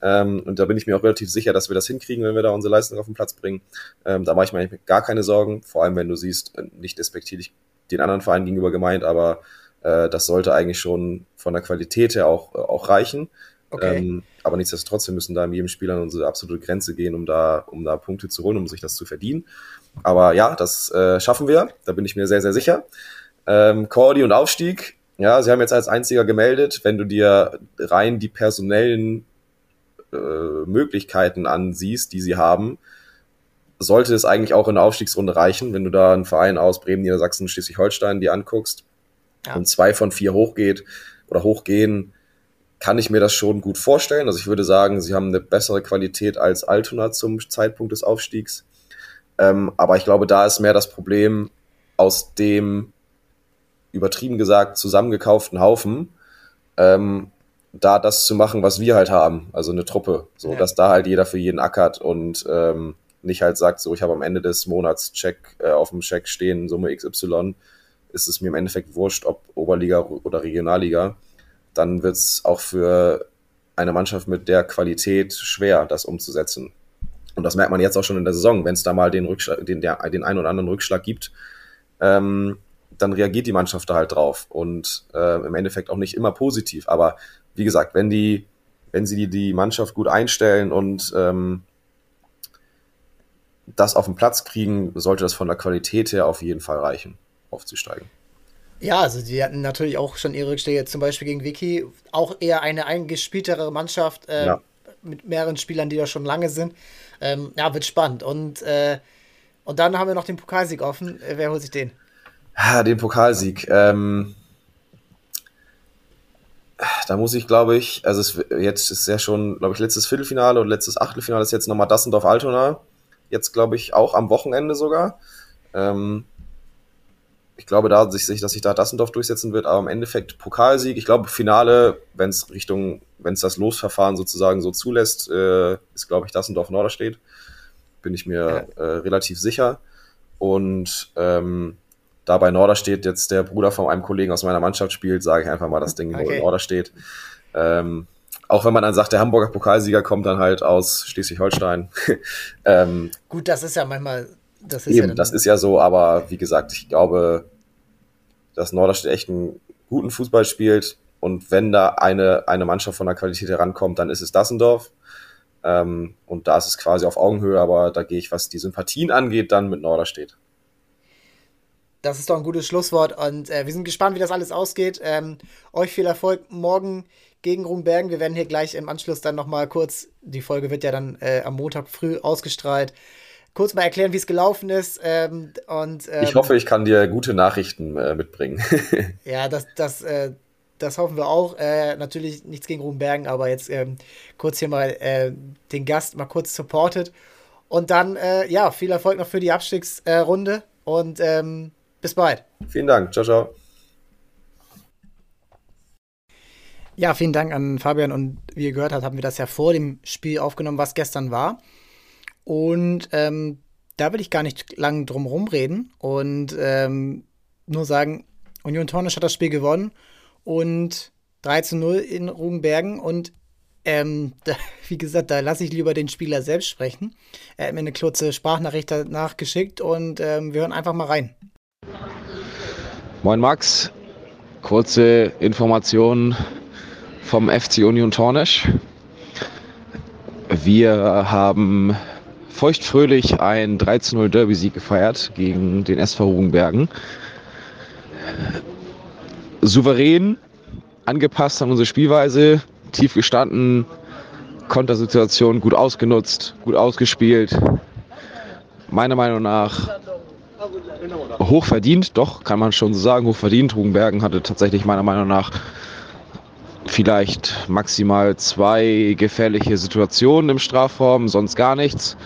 Ähm, und da bin ich mir auch relativ sicher, dass wir das hinkriegen, wenn wir da unsere Leistung auf den Platz bringen. Ähm, da mache ich mir gar keine Sorgen, vor allem wenn du siehst, äh, nicht despektierlich den anderen Vereinen gegenüber gemeint, aber äh, das sollte eigentlich schon von der Qualität her auch, auch reichen. Okay. Ähm, aber nichtsdestotrotz, wir müssen da in jedem Spiel an unsere absolute Grenze gehen, um da, um da Punkte zu holen, um sich das zu verdienen. Aber ja, das äh, schaffen wir. Da bin ich mir sehr, sehr sicher. Ähm, Cordy und Aufstieg. Ja, sie haben jetzt als einziger gemeldet, wenn du dir rein die personellen äh, Möglichkeiten ansiehst, die sie haben, sollte es eigentlich auch in der Aufstiegsrunde reichen, wenn du da einen Verein aus Bremen, Niedersachsen, Schleswig-Holstein dir anguckst ja. und zwei von vier hochgeht oder hochgehen, kann ich mir das schon gut vorstellen. Also ich würde sagen, sie haben eine bessere Qualität als Altona zum Zeitpunkt des Aufstiegs. Ähm, aber ich glaube, da ist mehr das Problem aus dem übertrieben gesagt zusammengekauften Haufen, ähm, da das zu machen, was wir halt haben, also eine Truppe, so ja. dass da halt jeder für jeden ackert und ähm, nicht halt sagt, so ich habe am Ende des Monats Check äh, auf dem Check stehen Summe XY, ist es mir im Endeffekt wurscht, ob Oberliga oder Regionalliga dann wird es auch für eine Mannschaft mit der Qualität schwer, das umzusetzen. Und das merkt man jetzt auch schon in der Saison, wenn es da mal den, Rückschlag, den, der, den einen oder anderen Rückschlag gibt, ähm, dann reagiert die Mannschaft da halt drauf. Und äh, im Endeffekt auch nicht immer positiv. Aber wie gesagt, wenn die, wenn sie die, die Mannschaft gut einstellen und ähm, das auf den Platz kriegen, sollte das von der Qualität her auf jeden Fall reichen, aufzusteigen. Ja, also die hatten natürlich auch schon ihre Rückschläge, zum Beispiel gegen Vicky, auch eher eine eingespieltere Mannschaft äh, ja. mit mehreren Spielern, die da schon lange sind. Ähm, ja, wird spannend. Und, äh, und dann haben wir noch den Pokalsieg offen. Äh, wer holt sich den? Ja, den Pokalsieg. Ähm, da muss ich, glaube ich, also es, jetzt ist ja schon, glaube ich, letztes Viertelfinale und letztes Achtelfinale ist jetzt nochmal Dassendorf Altona. Jetzt, glaube ich, auch am Wochenende sogar. Ähm, ich glaube, da sich, dass sich da Dassendorf durchsetzen wird, aber im Endeffekt Pokalsieg. Ich glaube, Finale, wenn es Richtung, wenn es das Losverfahren sozusagen so zulässt, äh, ist, glaube ich, Dassendorf Norderstedt. Bin ich mir äh, relativ sicher. Und ähm, da bei Norderstedt jetzt der Bruder von einem Kollegen aus meiner Mannschaft spielt, sage ich einfach mal das Ding, okay. wo Norderstedt. Ähm, auch wenn man dann sagt, der Hamburger Pokalsieger kommt dann halt aus Schleswig-Holstein. ähm, Gut, das ist ja manchmal das ist Eben, ja das ist ja so, aber wie gesagt, ich glaube, dass Norderstedt echt einen guten Fußball spielt und wenn da eine, eine Mannschaft von der Qualität herankommt, dann ist es Dassendorf. Ähm, und da ist es quasi auf Augenhöhe, aber da gehe ich, was die Sympathien angeht, dann mit Norderstedt. Das ist doch ein gutes Schlusswort und äh, wir sind gespannt, wie das alles ausgeht. Ähm, euch viel Erfolg morgen gegen Rumbergen. Wir werden hier gleich im Anschluss dann nochmal kurz, die Folge wird ja dann äh, am Montag früh ausgestrahlt, kurz mal erklären, wie es gelaufen ist. Ähm, und, ähm, ich hoffe, ich kann dir gute Nachrichten äh, mitbringen. ja, das, das, äh, das hoffen wir auch. Äh, natürlich nichts gegen Rubenbergen, aber jetzt ähm, kurz hier mal äh, den Gast mal kurz supportet. Und dann, äh, ja, viel Erfolg noch für die Abstiegsrunde und ähm, bis bald. Vielen Dank. Ciao, ciao. Ja, vielen Dank an Fabian und wie ihr gehört habt, haben wir das ja vor dem Spiel aufgenommen, was gestern war. Und ähm, da will ich gar nicht lang drum rumreden und ähm, nur sagen, Union Tornisch hat das Spiel gewonnen und 3 zu 0 in Rugenbergen und ähm, da, wie gesagt, da lasse ich lieber den Spieler selbst sprechen. Er hat mir eine kurze Sprachnachricht danach geschickt und ähm, wir hören einfach mal rein. Moin Max, kurze Information vom FC Union Tornesch. Wir haben feuchtfröhlich einen 13-0 Derby-Sieg gefeiert gegen den SV Rugenbergen. Souverän, angepasst an unsere Spielweise, tief gestanden, Kontersituation gut ausgenutzt, gut ausgespielt. Meiner Meinung nach hochverdient, doch, kann man schon so sagen, hochverdient. Rugenbergen hatte tatsächlich meiner Meinung nach vielleicht maximal zwei gefährliche Situationen im Strafraum, sonst gar nichts.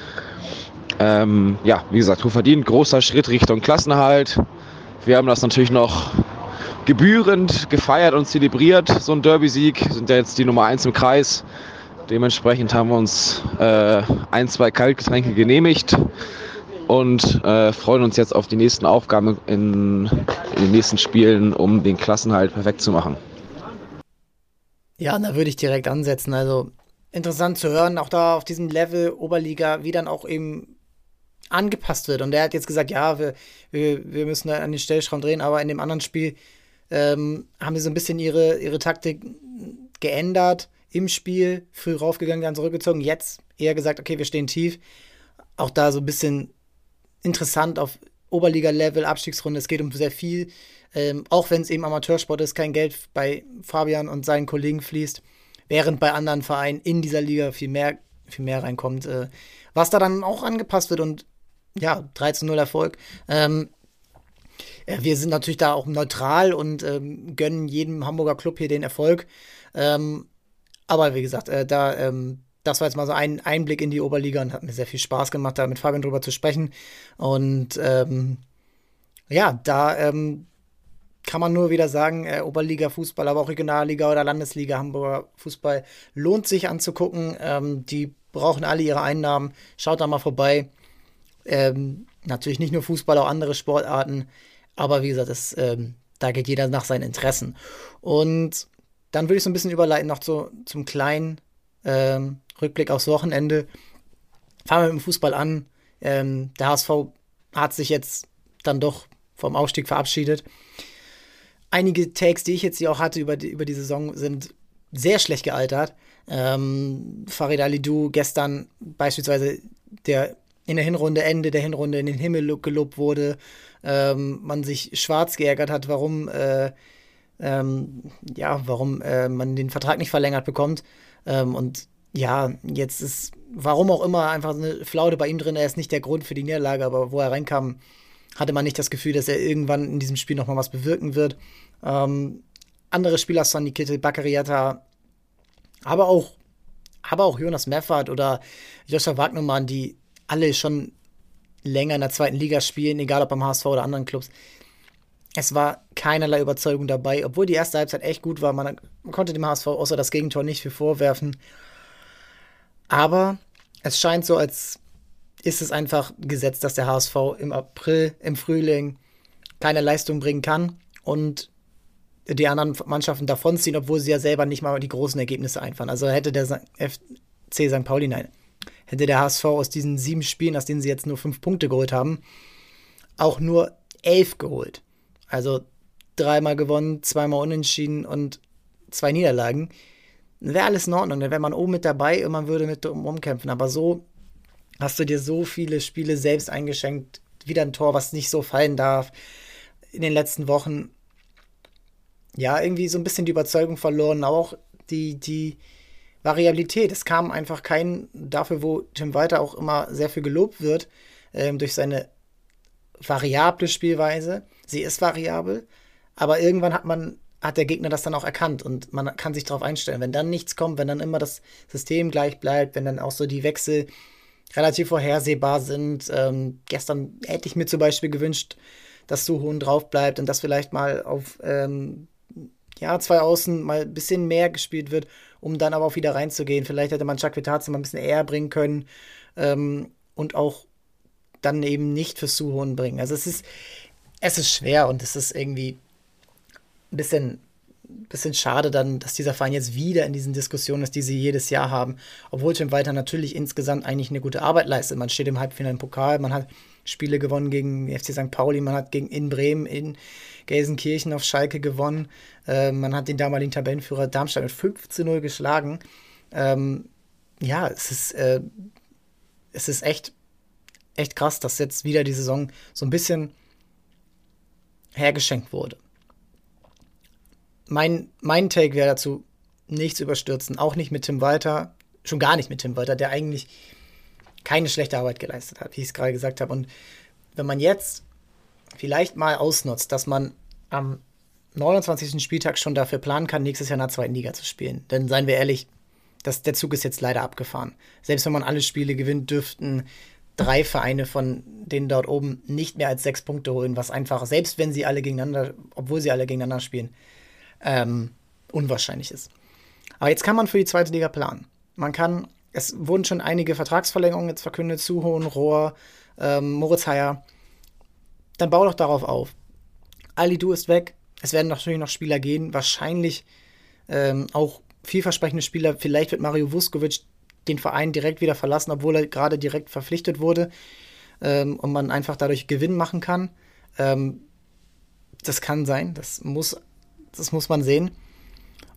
Ähm, ja, wie gesagt, hochverdient, großer Schritt Richtung Klassenerhalt. Wir haben das natürlich noch gebührend gefeiert und zelebriert, so ein Derby-Sieg. Sind ja jetzt die Nummer 1 im Kreis. Dementsprechend haben wir uns äh, ein, zwei Kaltgetränke genehmigt und äh, freuen uns jetzt auf die nächsten Aufgaben in, in den nächsten Spielen, um den Klassenhalt perfekt zu machen. Ja, da würde ich direkt ansetzen. Also interessant zu hören, auch da auf diesem Level Oberliga, wie dann auch eben angepasst wird. Und er hat jetzt gesagt, ja, wir, wir, wir müssen an den Stellschrauben drehen, aber in dem anderen Spiel ähm, haben sie so ein bisschen ihre, ihre Taktik geändert im Spiel, früh raufgegangen, dann zurückgezogen. Jetzt eher gesagt, okay, wir stehen tief. Auch da so ein bisschen interessant auf Oberliga-Level, Abstiegsrunde. Es geht um sehr viel. Ähm, auch wenn es eben Amateursport ist, kein Geld bei Fabian und seinen Kollegen fließt, während bei anderen Vereinen in dieser Liga viel mehr, viel mehr reinkommt. Äh, was da dann auch angepasst wird und ja, 13-0 Erfolg. Ähm, wir sind natürlich da auch neutral und ähm, gönnen jedem Hamburger Club hier den Erfolg. Ähm, aber wie gesagt, äh, da, ähm, das war jetzt mal so ein Einblick in die Oberliga und hat mir sehr viel Spaß gemacht, da mit Fabian drüber zu sprechen. Und ähm, ja, da ähm, kann man nur wieder sagen, äh, Oberliga-Fußball, aber auch Regionalliga oder Landesliga Hamburger Fußball lohnt sich anzugucken. Ähm, die brauchen alle ihre Einnahmen. Schaut da mal vorbei. Ähm, natürlich nicht nur Fußball, auch andere Sportarten. Aber wie gesagt, das, ähm, da geht jeder nach seinen Interessen. Und dann würde ich so ein bisschen überleiten noch zu, zum kleinen ähm, Rückblick aufs Wochenende. Fangen wir mit dem Fußball an. Ähm, der HSV hat sich jetzt dann doch vom Aufstieg verabschiedet einige Takes, die ich jetzt hier auch hatte über die, über die Saison, sind sehr schlecht gealtert. Ähm, Farid Alidou gestern beispielsweise, der in der Hinrunde, Ende der Hinrunde in den Himmel gelobt wurde, ähm, man sich schwarz geärgert hat, warum, äh, ähm, ja, warum äh, man den Vertrag nicht verlängert bekommt. Ähm, und ja, jetzt ist, warum auch immer, einfach eine Flaude bei ihm drin. Er ist nicht der Grund für die Niederlage, aber wo er reinkam, hatte man nicht das Gefühl, dass er irgendwann in diesem Spiel nochmal was bewirken wird. Ähm, andere Spieler, Sonny Kittel, Bakariata, aber auch, aber auch Jonas Meffert oder Joshua Wagnermann, die alle schon länger in der zweiten Liga spielen, egal ob beim HSV oder anderen Clubs. Es war keinerlei Überzeugung dabei, obwohl die erste Halbzeit echt gut war. Man konnte dem HSV außer das Gegentor nicht viel vorwerfen. Aber es scheint so, als ist es einfach gesetzt, dass der HSV im April, im Frühling keine Leistung bringen kann und die anderen Mannschaften davonziehen, obwohl sie ja selber nicht mal die großen Ergebnisse einfahren. Also hätte der FC St. Pauli, nein, hätte der HSV aus diesen sieben Spielen, aus denen sie jetzt nur fünf Punkte geholt haben, auch nur elf geholt. Also dreimal gewonnen, zweimal unentschieden und zwei Niederlagen. Wäre alles in Ordnung, dann wäre man oben mit dabei und man würde mit umkämpfen. Aber so hast du dir so viele Spiele selbst eingeschenkt. Wieder ein Tor, was nicht so fallen darf. In den letzten Wochen ja, irgendwie so ein bisschen die Überzeugung verloren, auch die, die Variabilität. Es kam einfach kein, dafür, wo Tim Walter auch immer sehr viel gelobt wird, ähm, durch seine variable Spielweise. Sie ist variabel, aber irgendwann hat man, hat der Gegner das dann auch erkannt und man kann sich darauf einstellen. Wenn dann nichts kommt, wenn dann immer das System gleich bleibt, wenn dann auch so die Wechsel relativ vorhersehbar sind. Ähm, gestern hätte ich mir zum Beispiel gewünscht, dass Suhun drauf bleibt und dass vielleicht mal auf ähm, ja, zwei Außen mal ein bisschen mehr gespielt wird, um dann aber auch wieder reinzugehen. Vielleicht hätte man Chakvetadze mal ein bisschen eher bringen können ähm, und auch dann eben nicht für Suhon bringen. Also es ist, es ist schwer und es ist irgendwie ein bisschen bisschen, schade dann, dass dieser Verein jetzt wieder in diesen Diskussionen ist, die sie jedes Jahr haben. Obwohl Tim Walter natürlich insgesamt eigentlich eine gute Arbeit leistet. Man steht im Halbfinale im Pokal, man hat Spiele gewonnen gegen FC St. Pauli, man hat gegen in Bremen, in Gelsenkirchen auf Schalke gewonnen. Äh, man hat den damaligen Tabellenführer Darmstadt mit 15-0 geschlagen. Ähm, ja, es ist, äh, es ist echt, echt krass, dass jetzt wieder die Saison so ein bisschen hergeschenkt wurde. Mein, mein Take wäre dazu, nichts überstürzen, auch nicht mit Tim Walter, schon gar nicht mit Tim Walter, der eigentlich keine schlechte Arbeit geleistet hat, wie ich es gerade gesagt habe. Und wenn man jetzt vielleicht mal ausnutzt, dass man am 29. Spieltag schon dafür planen kann, nächstes Jahr in der zweiten Liga zu spielen. Denn seien wir ehrlich, das, der Zug ist jetzt leider abgefahren. Selbst wenn man alle Spiele gewinnt, dürften drei Vereine von denen dort oben nicht mehr als sechs Punkte holen, was einfach, selbst wenn sie alle gegeneinander, obwohl sie alle gegeneinander spielen, ähm, unwahrscheinlich ist. Aber jetzt kann man für die zweite Liga planen. Man kann, es wurden schon einige Vertragsverlängerungen jetzt verkündet, Suhohn, Rohr, ähm, Moritz Heyer. Dann bau doch darauf auf. Ali Du ist weg. Es werden natürlich noch Spieler gehen, wahrscheinlich ähm, auch vielversprechende Spieler. Vielleicht wird Mario Vuskovic den Verein direkt wieder verlassen, obwohl er gerade direkt verpflichtet wurde ähm, und man einfach dadurch Gewinn machen kann. Ähm, das kann sein, das muss, das muss man sehen.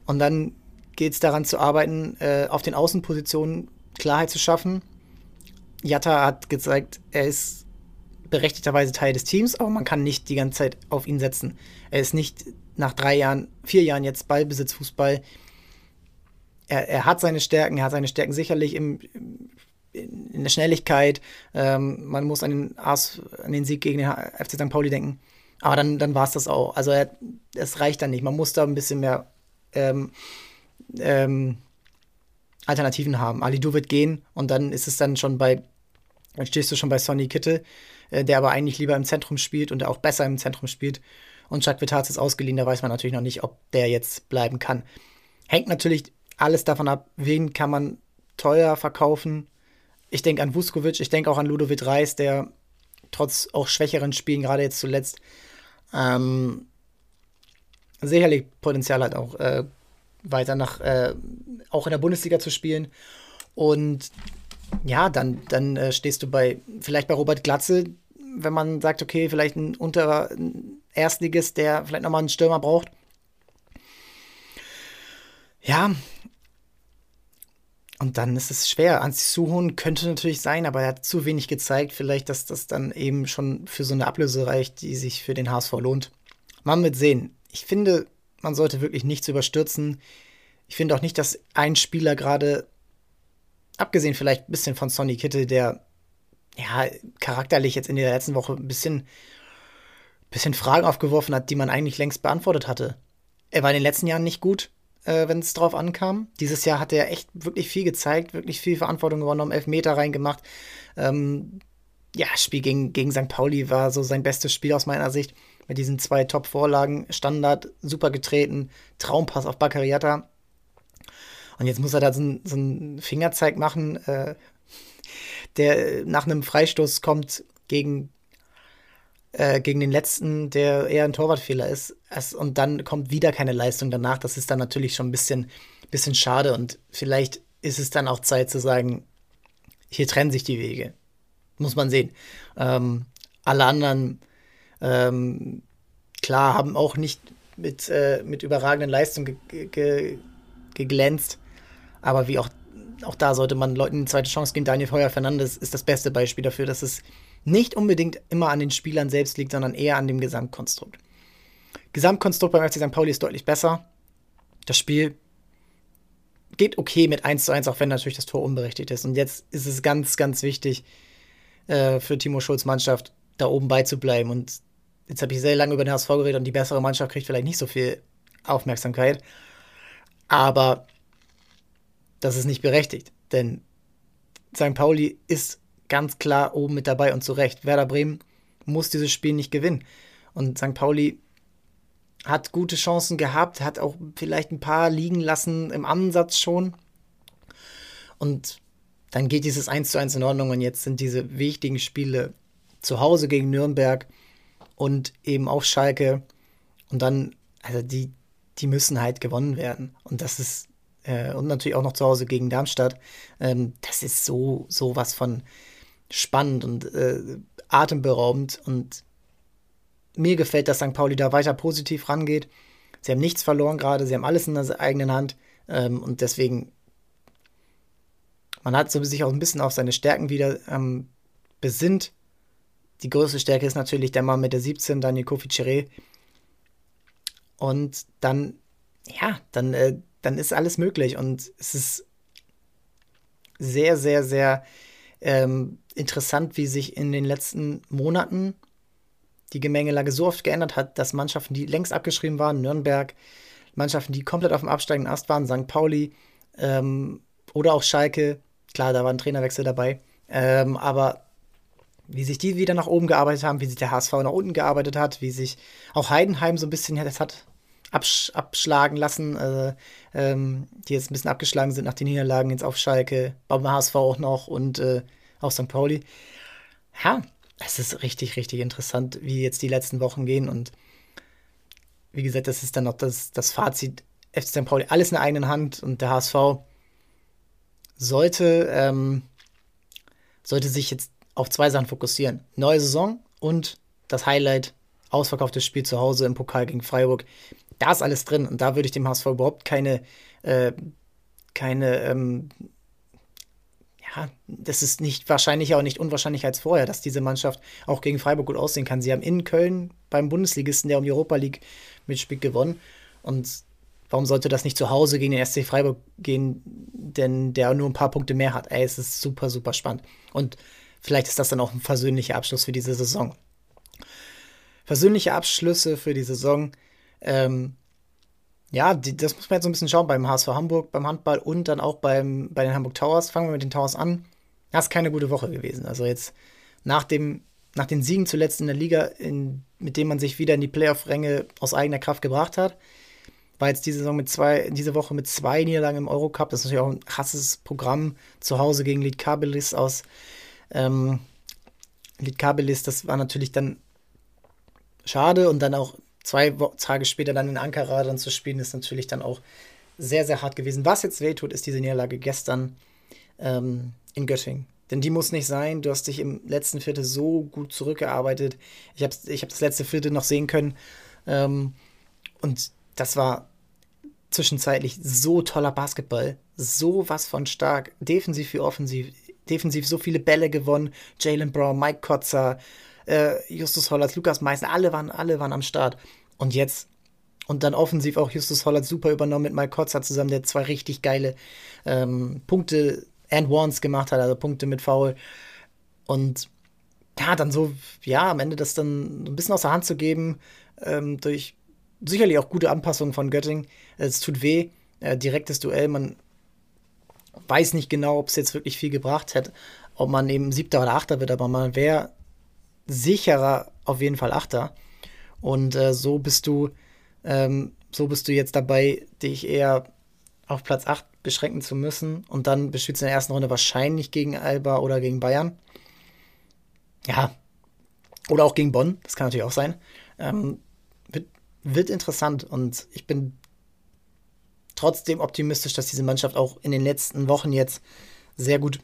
Und dann geht es daran zu arbeiten, äh, auf den Außenpositionen Klarheit zu schaffen. Jatta hat gezeigt, er ist berechtigterweise Teil des Teams, aber man kann nicht die ganze Zeit auf ihn setzen. Er ist nicht nach drei Jahren, vier Jahren jetzt Ballbesitzfußball er, er hat seine Stärken, er hat seine Stärken sicherlich im, in der Schnelligkeit. Ähm, man muss an den, Ars, an den Sieg gegen den FC St. Pauli denken. Aber dann, dann war es das auch. Also es reicht dann nicht. Man muss da ein bisschen mehr ähm, ähm, Alternativen haben. Ali Du wird gehen und dann ist es dann schon bei, dann stehst du schon bei Sonny Kittel, äh, der aber eigentlich lieber im Zentrum spielt und der auch besser im Zentrum spielt. Und Jacques Vitats ist ausgeliehen, da weiß man natürlich noch nicht, ob der jetzt bleiben kann. Hängt natürlich alles davon ab, wen kann man teuer verkaufen. Ich denke an Vuskovic, ich denke auch an Ludovic Reis, der trotz auch schwächeren Spielen, gerade jetzt zuletzt, ähm, sicherlich Potenzial hat, auch äh, weiter nach, äh, auch in der Bundesliga zu spielen. Und ja, dann, dann äh, stehst du bei, vielleicht bei Robert Glatze, wenn man sagt, okay, vielleicht ein unterer Erstligist, der vielleicht nochmal einen Stürmer braucht. Ja, und dann ist es schwer. Anzi Suhun könnte natürlich sein, aber er hat zu wenig gezeigt. Vielleicht, dass das dann eben schon für so eine Ablöse reicht, die sich für den HSV lohnt. Man wird sehen. Ich finde, man sollte wirklich nichts überstürzen. Ich finde auch nicht, dass ein Spieler gerade, abgesehen vielleicht ein bisschen von Sonny Kittel, der ja charakterlich jetzt in der letzten Woche ein bisschen, bisschen Fragen aufgeworfen hat, die man eigentlich längst beantwortet hatte. Er war in den letzten Jahren nicht gut äh, wenn es drauf ankam. Dieses Jahr hat er echt wirklich viel gezeigt, wirklich viel Verantwortung übernommen, Elfmeter reingemacht. Ähm, ja, Spiel gegen, gegen St. Pauli war so sein bestes Spiel aus meiner Sicht. Mit diesen zwei Top-Vorlagen, Standard, super getreten, Traumpass auf Baccariata. Und jetzt muss er da so, ein, so einen Fingerzeig machen, äh, der nach einem Freistoß kommt gegen äh, gegen den letzten, der eher ein Torwartfehler ist. Es, und dann kommt wieder keine Leistung danach. Das ist dann natürlich schon ein bisschen, bisschen schade. Und vielleicht ist es dann auch Zeit zu sagen, hier trennen sich die Wege. Muss man sehen. Ähm, alle anderen, ähm, klar, haben auch nicht mit, äh, mit überragenden Leistungen ge ge geglänzt. Aber wie auch, auch da sollte man Leuten eine zweite Chance geben. Daniel Feuer Fernandes ist das beste Beispiel dafür, dass es nicht unbedingt immer an den Spielern selbst liegt, sondern eher an dem Gesamtkonstrukt. Gesamtkonstrukt beim FC St. Pauli ist deutlich besser. Das Spiel geht okay mit 1 zu 1, auch wenn natürlich das Tor unberechtigt ist. Und jetzt ist es ganz, ganz wichtig äh, für Timo Schulz Mannschaft, da oben beizubleiben. Und jetzt habe ich sehr lange über den HSV geredet und die bessere Mannschaft kriegt vielleicht nicht so viel Aufmerksamkeit. Aber das ist nicht berechtigt, denn St. Pauli ist ganz klar oben mit dabei und zu Recht. Werder Bremen muss dieses Spiel nicht gewinnen. Und St. Pauli hat gute Chancen gehabt, hat auch vielleicht ein paar liegen lassen im Ansatz schon. Und dann geht dieses 1 zu 1 in Ordnung und jetzt sind diese wichtigen Spiele zu Hause gegen Nürnberg und eben auch Schalke. Und dann, also die, die müssen halt gewonnen werden. Und das ist, äh, und natürlich auch noch zu Hause gegen Darmstadt. Ähm, das ist so, so was von spannend und äh, atemberaubend. Und mir gefällt, dass St. Pauli da weiter positiv rangeht. Sie haben nichts verloren gerade, sie haben alles in der eigenen Hand. Ähm, und deswegen, man hat so sich auch ein bisschen auf seine Stärken wieder ähm, besinnt. Die größte Stärke ist natürlich der Mann mit der 17, Daniel Kofi Chiré. Und dann, ja, dann, äh, dann ist alles möglich. Und es ist sehr, sehr, sehr ähm, interessant, wie sich in den letzten Monaten die Gemengelage so oft geändert hat, dass Mannschaften, die längst abgeschrieben waren, Nürnberg, Mannschaften, die komplett auf dem absteigenden Ast waren, St. Pauli ähm, oder auch Schalke, klar, da war ein Trainerwechsel dabei, ähm, aber wie sich die wieder nach oben gearbeitet haben, wie sich der HSV nach unten gearbeitet hat, wie sich auch Heidenheim so ein bisschen das hat absch abschlagen lassen, äh, ähm, die jetzt ein bisschen abgeschlagen sind nach den Niederlagen jetzt auf Schalke, beim HSV auch noch und äh, auch St. Pauli. Ja, es ist richtig, richtig interessant, wie jetzt die letzten Wochen gehen und wie gesagt, das ist dann noch das, das Fazit. FC St. Pauli, alles in der eigenen Hand und der HSV sollte, ähm, sollte sich jetzt auf zwei Sachen fokussieren. Neue Saison und das Highlight, ausverkauftes Spiel zu Hause im Pokal gegen Freiburg. Da ist alles drin und da würde ich dem HSV überhaupt keine, äh, keine, ähm, ja, das ist nicht wahrscheinlich auch nicht unwahrscheinlich als vorher, dass diese Mannschaft auch gegen Freiburg gut aussehen kann. Sie haben in Köln beim Bundesligisten, der um die Europa League mitspielt, gewonnen. Und warum sollte das nicht zu Hause gegen den SC Freiburg gehen, denn der nur ein paar Punkte mehr hat? Ey, es ist super, super spannend. Und Vielleicht ist das dann auch ein versöhnlicher Abschluss für diese Saison. Versöhnliche Abschlüsse für die Saison. Ähm, ja, die, das muss man jetzt so ein bisschen schauen beim HSV Hamburg, beim Handball und dann auch beim, bei den Hamburg Towers. Fangen wir mit den Towers an. Das ist keine gute Woche gewesen. Also jetzt nach, dem, nach den Siegen zuletzt in der Liga, in, mit denen man sich wieder in die Playoff-Ränge aus eigener Kraft gebracht hat, war jetzt diese Saison mit zwei, diese Woche mit zwei Niederlagen im Eurocup. Das ist natürlich auch ein krasses Programm zu Hause gegen Lead Kabilis aus ähm, Litkabelis, das war natürlich dann schade und dann auch zwei Tage später dann in Ankara dann zu spielen, ist natürlich dann auch sehr, sehr hart gewesen. Was jetzt wehtut, ist diese Niederlage gestern ähm, in Göttingen. Denn die muss nicht sein. Du hast dich im letzten Viertel so gut zurückgearbeitet. Ich habe ich hab das letzte Viertel noch sehen können. Ähm, und das war zwischenzeitlich so toller Basketball. So was von stark. Defensiv wie offensiv defensiv so viele Bälle gewonnen. Jalen Brown, Mike Kotzer, äh, Justus Hollatz, Lukas Meissner, alle waren, alle waren am Start. Und jetzt, und dann offensiv auch Justus Hollatz super übernommen mit Mike Kotzer zusammen, der zwei richtig geile ähm, Punkte and Ones gemacht hat, also Punkte mit Foul. Und ja, dann so, ja, am Ende das dann ein bisschen aus der Hand zu geben, ähm, durch sicherlich auch gute Anpassungen von Göttingen. Es tut weh, äh, direktes Duell, man weiß nicht genau, ob es jetzt wirklich viel gebracht hätte, ob man eben Siebter oder Achter wird, aber man wäre sicherer auf jeden Fall Achter. Und äh, so bist du, ähm, so bist du jetzt dabei, dich eher auf Platz 8 beschränken zu müssen. Und dann du in der ersten Runde wahrscheinlich gegen Alba oder gegen Bayern. Ja. Oder auch gegen Bonn, das kann natürlich auch sein. Ähm, wird, wird interessant und ich bin trotzdem optimistisch, dass diese Mannschaft auch in den letzten Wochen jetzt sehr gut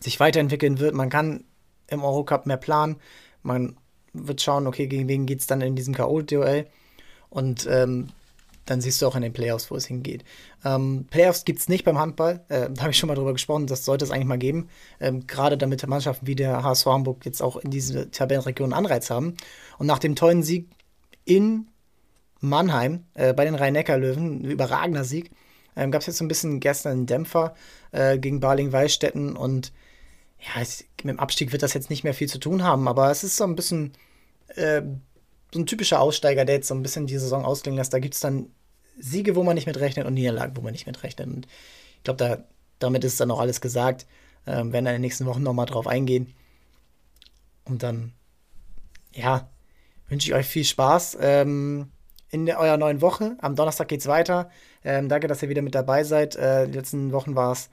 sich weiterentwickeln wird. Man kann im Eurocup mehr planen. Man wird schauen, okay, gegen wen geht es dann in diesem K.O.-Duell. Und ähm, dann siehst du auch in den Playoffs, wo es hingeht. Ähm, Playoffs gibt es nicht beim Handball. Äh, da habe ich schon mal drüber gesprochen. Das sollte es eigentlich mal geben. Ähm, Gerade damit Mannschaften wie der HSV Hamburg jetzt auch in diese Tabellenregion Anreiz haben. Und nach dem tollen Sieg in Mannheim äh, bei den Rhein-Neckar-Löwen, ein überragender Sieg. Ähm, Gab es jetzt so ein bisschen gestern einen Dämpfer äh, gegen Baling-Weißstetten und ja, es, mit dem Abstieg wird das jetzt nicht mehr viel zu tun haben, aber es ist so ein bisschen äh, so ein typischer Aussteiger, der jetzt so ein bisschen die Saison ausklingen lässt. Da gibt es dann Siege, wo man nicht mit rechnet und Niederlagen, wo man nicht mit rechnet. Und ich glaube, da, damit ist dann auch alles gesagt. Ähm, werden in den nächsten Wochen nochmal drauf eingehen. Und dann, ja, wünsche ich euch viel Spaß. Ähm, in eurer neuen Woche. Am Donnerstag geht es weiter. Ähm, danke, dass ihr wieder mit dabei seid. Äh, die letzten Wochen war es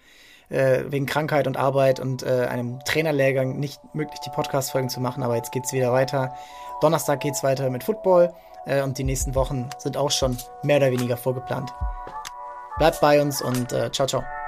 äh, wegen Krankheit und Arbeit und äh, einem Trainerlehrgang nicht möglich, die Podcast-Folgen zu machen, aber jetzt geht es wieder weiter. Donnerstag geht es weiter mit Football äh, und die nächsten Wochen sind auch schon mehr oder weniger vorgeplant. Bleibt bei uns und äh, ciao, ciao.